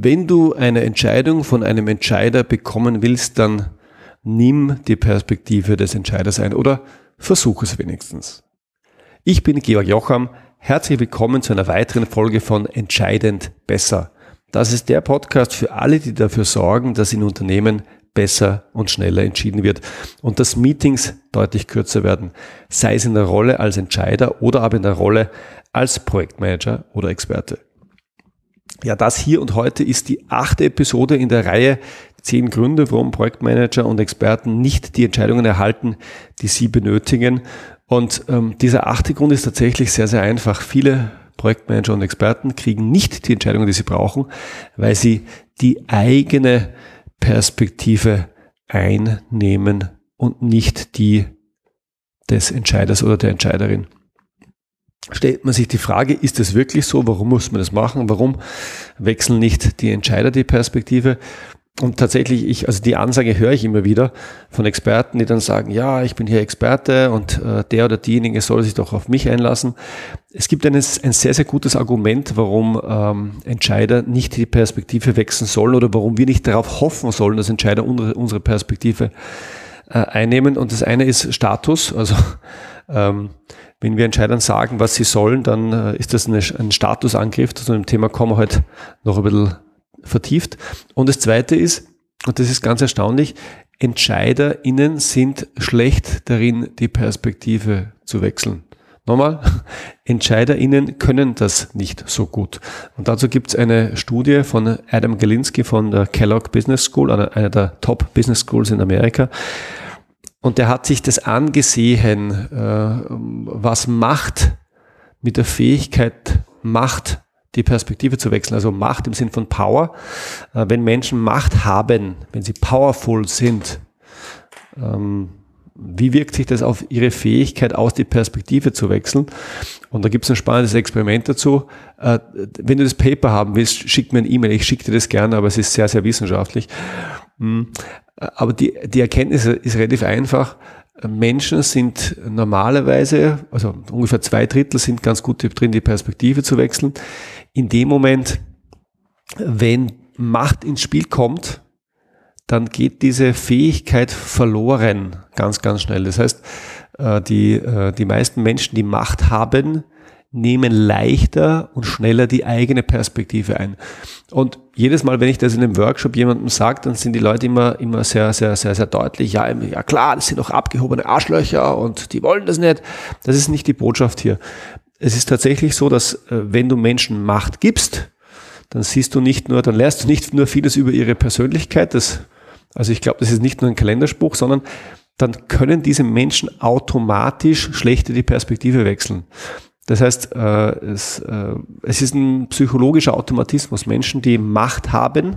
Wenn du eine Entscheidung von einem Entscheider bekommen willst, dann nimm die Perspektive des Entscheiders ein oder versuch es wenigstens. Ich bin Georg Jocham. Herzlich willkommen zu einer weiteren Folge von Entscheidend besser. Das ist der Podcast für alle, die dafür sorgen, dass in Unternehmen besser und schneller entschieden wird und dass Meetings deutlich kürzer werden, sei es in der Rolle als Entscheider oder aber in der Rolle als Projektmanager oder Experte. Ja, das hier und heute ist die achte Episode in der Reihe zehn Gründe, warum Projektmanager und Experten nicht die Entscheidungen erhalten, die sie benötigen. Und ähm, dieser achte Grund ist tatsächlich sehr, sehr einfach. Viele Projektmanager und Experten kriegen nicht die Entscheidungen, die sie brauchen, weil sie die eigene Perspektive einnehmen und nicht die des Entscheiders oder der Entscheiderin stellt man sich die Frage, ist das wirklich so? Warum muss man das machen? Warum wechseln nicht die Entscheider die Perspektive? Und tatsächlich, ich, also die Ansage höre ich immer wieder von Experten, die dann sagen, ja, ich bin hier Experte und äh, der oder diejenige soll sich doch auf mich einlassen. Es gibt ein, ein sehr, sehr gutes Argument, warum ähm, Entscheider nicht die Perspektive wechseln sollen oder warum wir nicht darauf hoffen sollen, dass Entscheider unsere, unsere Perspektive äh, einnehmen. Und das eine ist Status, also ähm, wenn wir Entscheidern sagen, was sie sollen, dann äh, ist das eine, ein Statusangriff. Zu dem Thema kommen wir heute noch ein bisschen vertieft. Und das Zweite ist, und das ist ganz erstaunlich, EntscheiderInnen sind schlecht darin, die Perspektive zu wechseln. Nochmal, EntscheiderInnen können das nicht so gut. Und dazu gibt es eine Studie von Adam Galinsky von der Kellogg Business School, einer der Top Business Schools in Amerika. Und er hat sich das angesehen, äh, was Macht mit der Fähigkeit macht, die Perspektive zu wechseln, also Macht im Sinn von Power. Äh, wenn Menschen Macht haben, wenn sie powerful sind, ähm, wie wirkt sich das auf ihre Fähigkeit aus, die Perspektive zu wechseln? Und da gibt es ein spannendes Experiment dazu. Äh, wenn du das Paper haben willst, schick mir ein E-Mail. Ich schicke dir das gerne, aber es ist sehr, sehr wissenschaftlich. Hm. Aber die, die Erkenntnis ist relativ einfach. Menschen sind normalerweise, also ungefähr zwei Drittel sind ganz gut drin, die Perspektive zu wechseln. In dem Moment, wenn Macht ins Spiel kommt, dann geht diese Fähigkeit verloren ganz, ganz schnell. Das heißt, äh, die, äh, die meisten Menschen, die Macht haben, nehmen leichter und schneller die eigene Perspektive ein. Und jedes Mal, wenn ich das in einem Workshop jemandem sage, dann sind die Leute immer, immer sehr, sehr, sehr, sehr deutlich. Ja, ja klar, das sind doch abgehobene Arschlöcher und die wollen das nicht. Das ist nicht die Botschaft hier. Es ist tatsächlich so, dass äh, wenn du Menschen Macht gibst, dann siehst du nicht nur, dann lernst du nicht nur vieles über ihre Persönlichkeit. Das, also ich glaube, das ist nicht nur ein Kalenderspruch, sondern dann können diese Menschen automatisch schlechter die Perspektive wechseln. Das heißt, äh, es, äh, es ist ein psychologischer Automatismus. Menschen, die Macht haben,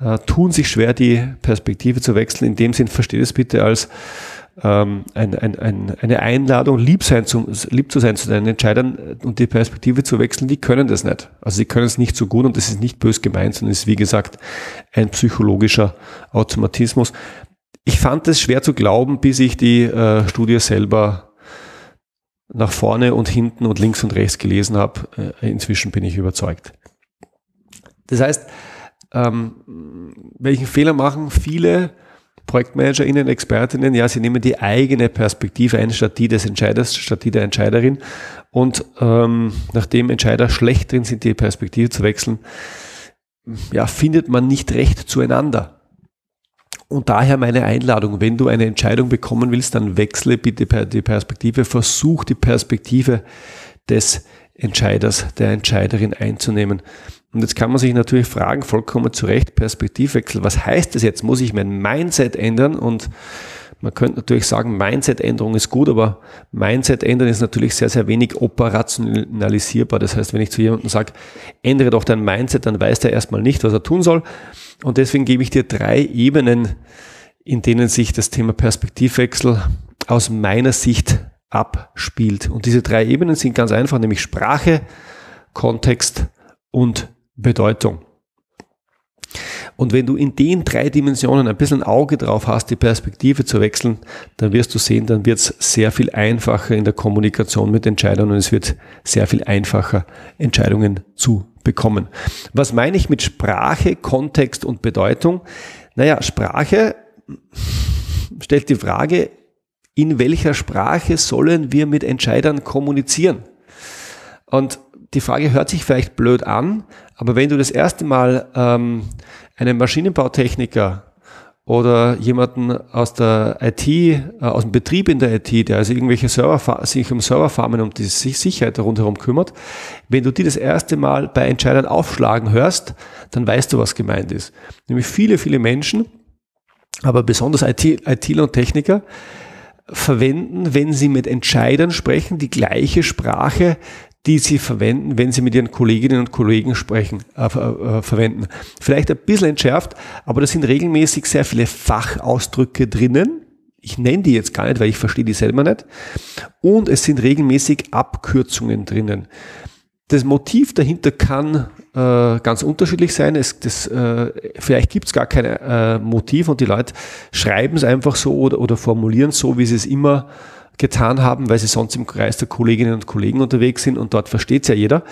äh, tun sich schwer, die Perspektive zu wechseln. In dem Sinn versteht es bitte als ähm, ein, ein, ein, eine Einladung, lieb, sein zu, lieb zu sein zu deinen Entscheidern und die Perspektive zu wechseln, die können das nicht. Also sie können es nicht so gut und das ist nicht bös gemeint, sondern ist wie gesagt ein psychologischer Automatismus. Ich fand es schwer zu glauben, bis ich die äh, Studie selber nach vorne und hinten und links und rechts gelesen habe. Äh, inzwischen bin ich überzeugt. Das heißt, ähm, welchen Fehler machen viele ProjektmanagerInnen, ExpertInnen? Ja, sie nehmen die eigene Perspektive ein, statt die des Entscheiders, statt die der Entscheiderin. Und ähm, nachdem Entscheider schlecht drin sind, die Perspektive zu wechseln, ja, findet man nicht recht zueinander. Und daher meine Einladung, wenn du eine Entscheidung bekommen willst, dann wechsle bitte die Perspektive, versuch die Perspektive des Entscheiders, der Entscheiderin einzunehmen. Und jetzt kann man sich natürlich fragen, vollkommen zu Recht, Perspektivwechsel, was heißt das jetzt? Muss ich mein Mindset ändern? Und man könnte natürlich sagen, Mindset-Änderung ist gut, aber Mindset ändern ist natürlich sehr, sehr wenig operationalisierbar. Das heißt, wenn ich zu jemandem sage, ändere doch dein Mindset, dann weiß der erstmal nicht, was er tun soll. Und deswegen gebe ich dir drei Ebenen, in denen sich das Thema Perspektivwechsel aus meiner Sicht abspielt. Und diese drei Ebenen sind ganz einfach, nämlich Sprache, Kontext und Bedeutung. Und wenn du in den drei Dimensionen ein bisschen Auge drauf hast, die Perspektive zu wechseln, dann wirst du sehen, dann wird es sehr viel einfacher in der Kommunikation mit Entscheidern und es wird sehr viel einfacher, Entscheidungen zu bekommen. Was meine ich mit Sprache, Kontext und Bedeutung? Naja, Sprache stellt die Frage, in welcher Sprache sollen wir mit Entscheidern kommunizieren? Und die Frage hört sich vielleicht blöd an, aber wenn du das erste Mal ähm, einen Maschinenbautechniker oder jemanden aus der IT, äh, aus dem Betrieb in der IT, der also irgendwelche Server, sich um Serverfarmen und die Sicherheit rundherum kümmert, wenn du die das erste Mal bei Entscheidern aufschlagen hörst, dann weißt du, was gemeint ist. Nämlich viele, viele Menschen, aber besonders IT, ITler und Techniker, verwenden, wenn sie mit Entscheidern sprechen, die gleiche Sprache, die sie verwenden, wenn sie mit ihren Kolleginnen und Kollegen sprechen, äh, äh, verwenden. Vielleicht ein bisschen entschärft, aber da sind regelmäßig sehr viele Fachausdrücke drinnen. Ich nenne die jetzt gar nicht, weil ich verstehe die selber nicht. Und es sind regelmäßig Abkürzungen drinnen. Das Motiv dahinter kann äh, ganz unterschiedlich sein. Es, das, äh, vielleicht gibt es gar kein äh, Motiv und die Leute schreiben es einfach so oder, oder formulieren es so, wie sie es immer getan haben, weil sie sonst im Kreis der Kolleginnen und Kollegen unterwegs sind und dort versteht es ja jeder.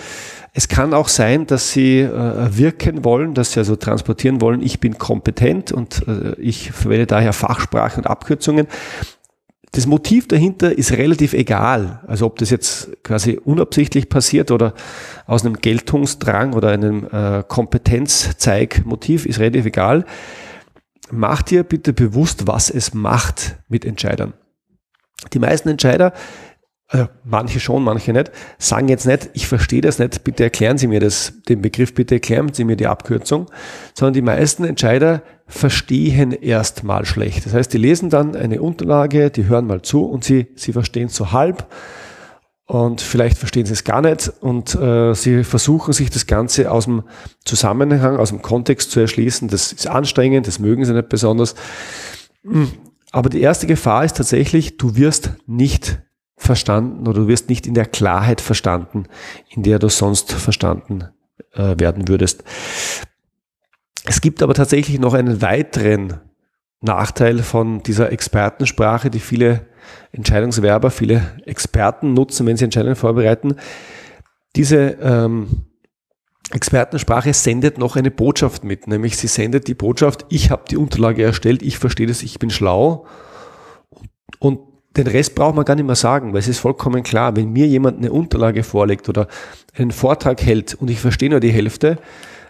Es kann auch sein, dass sie äh, wirken wollen, dass sie also transportieren wollen, ich bin kompetent und äh, ich verwende daher Fachsprache und Abkürzungen. Das Motiv dahinter ist relativ egal. Also ob das jetzt quasi unabsichtlich passiert oder aus einem Geltungsdrang oder einem äh, Kompetenzzeigmotiv ist relativ egal. Mach dir bitte bewusst, was es macht mit Entscheidern. Die meisten Entscheider, also manche schon, manche nicht, sagen jetzt nicht, ich verstehe das nicht, bitte erklären Sie mir das, den Begriff, bitte erklären Sie mir die Abkürzung, sondern die meisten Entscheider verstehen erst mal schlecht. Das heißt, die lesen dann eine Unterlage, die hören mal zu und sie, sie verstehen es so halb und vielleicht verstehen sie es gar nicht und äh, sie versuchen sich das Ganze aus dem Zusammenhang, aus dem Kontext zu erschließen. Das ist anstrengend, das mögen sie nicht besonders. Aber die erste Gefahr ist tatsächlich, du wirst nicht verstanden oder du wirst nicht in der Klarheit verstanden, in der du sonst verstanden äh, werden würdest. Es gibt aber tatsächlich noch einen weiteren Nachteil von dieser Expertensprache, die viele Entscheidungswerber, viele Experten nutzen, wenn sie Entscheidungen vorbereiten. Diese ähm, Expertensprache sendet noch eine Botschaft mit, nämlich sie sendet die Botschaft, ich habe die Unterlage erstellt, ich verstehe das, ich bin schlau und den Rest braucht man gar nicht mehr sagen, weil es ist vollkommen klar, wenn mir jemand eine Unterlage vorlegt oder einen Vortrag hält und ich verstehe nur die Hälfte,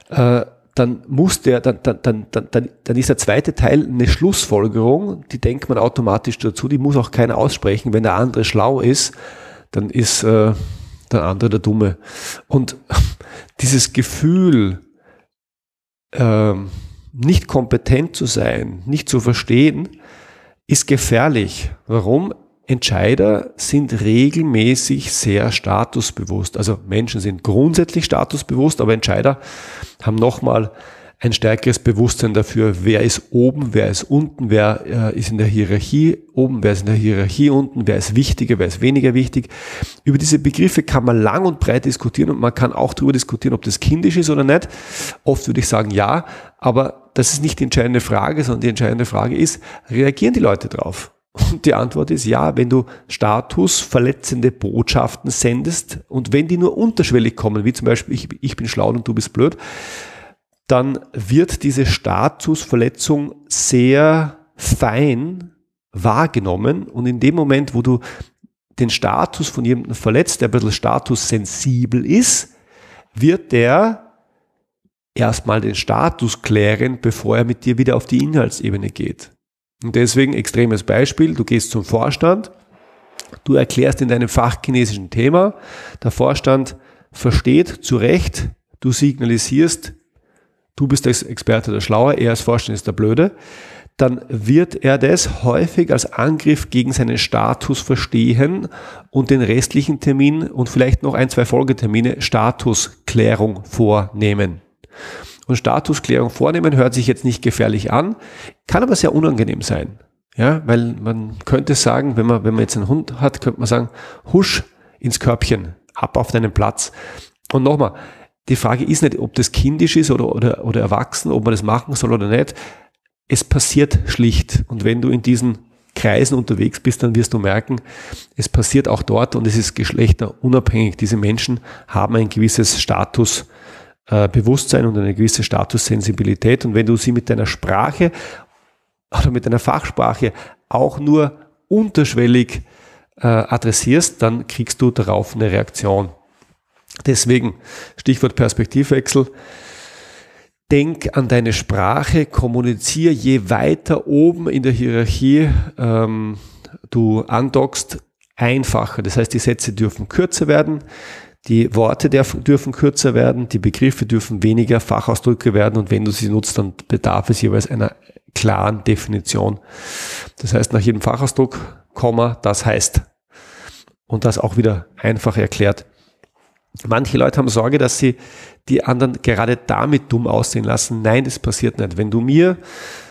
äh, dann muss der, dann, dann, dann, dann, dann ist der zweite Teil eine Schlussfolgerung, die denkt man automatisch dazu, die muss auch keiner aussprechen. Wenn der andere schlau ist, dann ist äh, der andere der Dumme. Und dieses Gefühl, ähm, nicht kompetent zu sein, nicht zu verstehen, ist gefährlich. Warum? Entscheider sind regelmäßig sehr statusbewusst. Also Menschen sind grundsätzlich statusbewusst, aber Entscheider haben nochmal ein stärkeres Bewusstsein dafür, wer ist oben, wer ist unten, wer äh, ist in der Hierarchie oben, wer ist in der Hierarchie unten, wer ist wichtiger, wer ist weniger wichtig. Über diese Begriffe kann man lang und breit diskutieren und man kann auch darüber diskutieren, ob das kindisch ist oder nicht. Oft würde ich sagen ja, aber das ist nicht die entscheidende Frage, sondern die entscheidende Frage ist, reagieren die Leute drauf? Und die Antwort ist ja, wenn du statusverletzende Botschaften sendest und wenn die nur unterschwellig kommen, wie zum Beispiel ich, ich bin schlau und du bist blöd, dann wird diese Statusverletzung sehr fein wahrgenommen und in dem Moment, wo du den Status von jemandem verletzt, der ein bisschen statussensibel ist, wird der erstmal den Status klären, bevor er mit dir wieder auf die Inhaltsebene geht. Und deswegen extremes Beispiel, du gehst zum Vorstand, du erklärst in deinem fachchinesischen Thema, der Vorstand versteht zu Recht, du signalisierst, du bist der Experte der Schlaue, er als Vorstand ist der Blöde, dann wird er das häufig als Angriff gegen seinen Status verstehen und den restlichen Termin und vielleicht noch ein, zwei Folgetermine Statusklärung vornehmen. Und Statusklärung vornehmen hört sich jetzt nicht gefährlich an, kann aber sehr unangenehm sein. Ja, weil man könnte sagen, wenn man, wenn man jetzt einen Hund hat, könnte man sagen, husch ins Körbchen, ab auf deinen Platz. Und nochmal, die Frage ist nicht, ob das kindisch ist oder, oder, oder erwachsen, ob man das machen soll oder nicht. Es passiert schlicht. Und wenn du in diesen Kreisen unterwegs bist, dann wirst du merken, es passiert auch dort und es ist geschlechterunabhängig. Diese Menschen haben ein gewisses Status, äh, und eine gewisse Statussensibilität. Und wenn du sie mit deiner Sprache oder mit deiner Fachsprache auch nur unterschwellig äh, adressierst, dann kriegst du darauf eine Reaktion. Deswegen Stichwort Perspektivwechsel. Denk an deine Sprache, kommuniziere je weiter oben in der Hierarchie ähm, du andockst, einfacher. Das heißt, die Sätze dürfen kürzer werden, die Worte dürfen kürzer werden, die Begriffe dürfen weniger Fachausdrücke werden und wenn du sie nutzt, dann bedarf es jeweils einer klaren Definition. Das heißt, nach jedem Fachausdruck, Komma, das heißt. Und das auch wieder einfach erklärt. Manche Leute haben Sorge, dass sie die anderen gerade damit dumm aussehen lassen. Nein, das passiert nicht. Wenn du mir,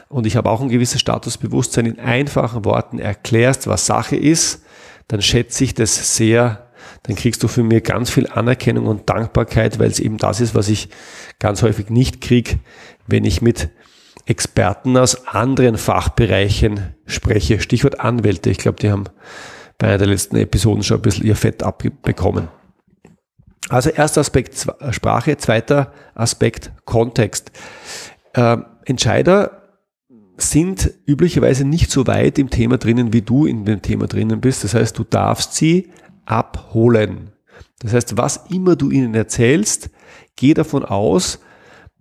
und ich habe auch ein gewisses Statusbewusstsein, in einfachen Worten erklärst, was Sache ist, dann schätze ich das sehr, dann kriegst du für mir ganz viel Anerkennung und Dankbarkeit, weil es eben das ist, was ich ganz häufig nicht kriege, wenn ich mit Experten aus anderen Fachbereichen spreche. Stichwort Anwälte. Ich glaube, die haben bei einer der letzten Episoden schon ein bisschen ihr Fett abbekommen. Also erster Aspekt Sprache, zweiter Aspekt Kontext. Äh, Entscheider sind üblicherweise nicht so weit im Thema drinnen, wie du in dem Thema drinnen bist. Das heißt, du darfst sie abholen. Das heißt, was immer du ihnen erzählst, geh davon aus,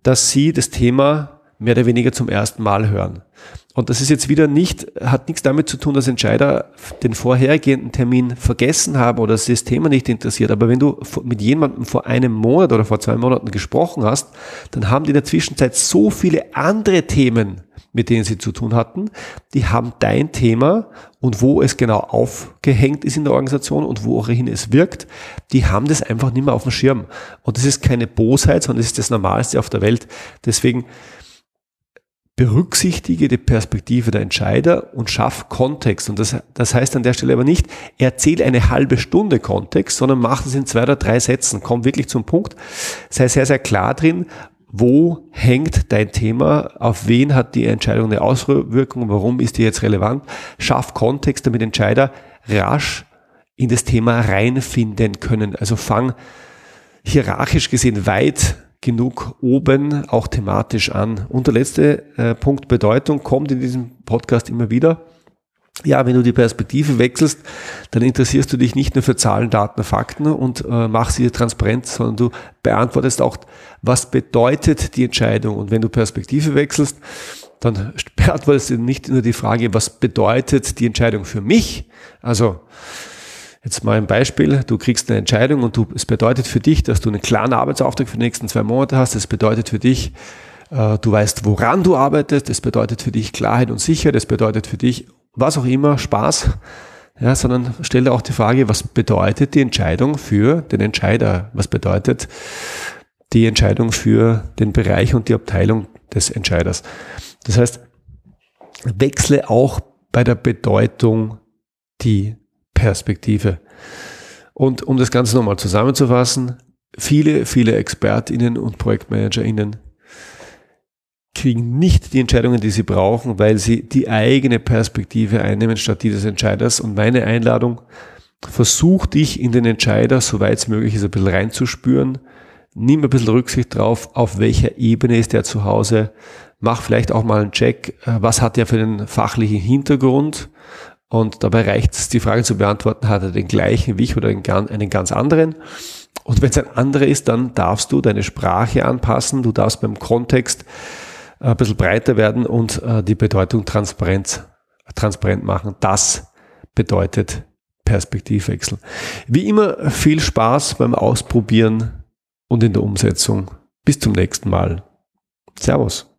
dass sie das Thema mehr oder weniger zum ersten Mal hören. Und das ist jetzt wieder nicht, hat nichts damit zu tun, dass Entscheider den vorhergehenden Termin vergessen haben oder das Thema nicht interessiert. Aber wenn du mit jemandem vor einem Monat oder vor zwei Monaten gesprochen hast, dann haben die in der Zwischenzeit so viele andere Themen, mit denen sie zu tun hatten. Die haben dein Thema und wo es genau aufgehängt ist in der Organisation und wohin es wirkt, die haben das einfach nicht mehr auf dem Schirm. Und das ist keine Bosheit, sondern das ist das Normalste auf der Welt. Deswegen, berücksichtige die Perspektive der Entscheider und schaff Kontext. Und das, das heißt an der Stelle aber nicht, erzähl eine halbe Stunde Kontext, sondern mach es in zwei oder drei Sätzen. Komm wirklich zum Punkt. Sei sehr, sehr klar drin, wo hängt dein Thema, auf wen hat die Entscheidung eine Auswirkung, warum ist die jetzt relevant. Schaff Kontext, damit Entscheider rasch in das Thema reinfinden können. Also fang hierarchisch gesehen weit genug oben auch thematisch an. Und der letzte äh, Punkt Bedeutung kommt in diesem Podcast immer wieder. Ja, wenn du die Perspektive wechselst, dann interessierst du dich nicht nur für Zahlen, Daten, Fakten und äh, machst sie transparent, sondern du beantwortest auch, was bedeutet die Entscheidung. Und wenn du Perspektive wechselst, dann beantwortest du nicht nur die Frage, was bedeutet die Entscheidung für mich? Also, Jetzt mal ein Beispiel, du kriegst eine Entscheidung und du, es bedeutet für dich, dass du einen klaren Arbeitsauftrag für die nächsten zwei Monate hast. Es bedeutet für dich, äh, du weißt, woran du arbeitest. Es bedeutet für dich Klarheit und Sicherheit. Es bedeutet für dich, was auch immer, Spaß. Ja, sondern stell dir auch die Frage, was bedeutet die Entscheidung für den Entscheider? Was bedeutet die Entscheidung für den Bereich und die Abteilung des Entscheiders? Das heißt, wechsle auch bei der Bedeutung die Perspektive. Und um das Ganze nochmal zusammenzufassen, viele, viele ExpertInnen und ProjektmanagerInnen kriegen nicht die Entscheidungen, die sie brauchen, weil sie die eigene Perspektive einnehmen statt die des Entscheiders. Und meine Einladung, versuch dich in den Entscheider, soweit es möglich ist, ein bisschen reinzuspüren. Nimm ein bisschen Rücksicht drauf, auf welcher Ebene ist er zu Hause. Mach vielleicht auch mal einen Check, äh, was hat er für einen fachlichen Hintergrund und dabei reicht es, die Frage zu beantworten, hat er den gleichen wie ich oder einen ganz anderen? Und wenn es ein anderer ist, dann darfst du deine Sprache anpassen, du darfst beim Kontext äh, ein bisschen breiter werden und äh, die Bedeutung transparent, transparent machen. Das bedeutet Perspektivwechsel. Wie immer viel Spaß beim Ausprobieren und in der Umsetzung. Bis zum nächsten Mal. Servus.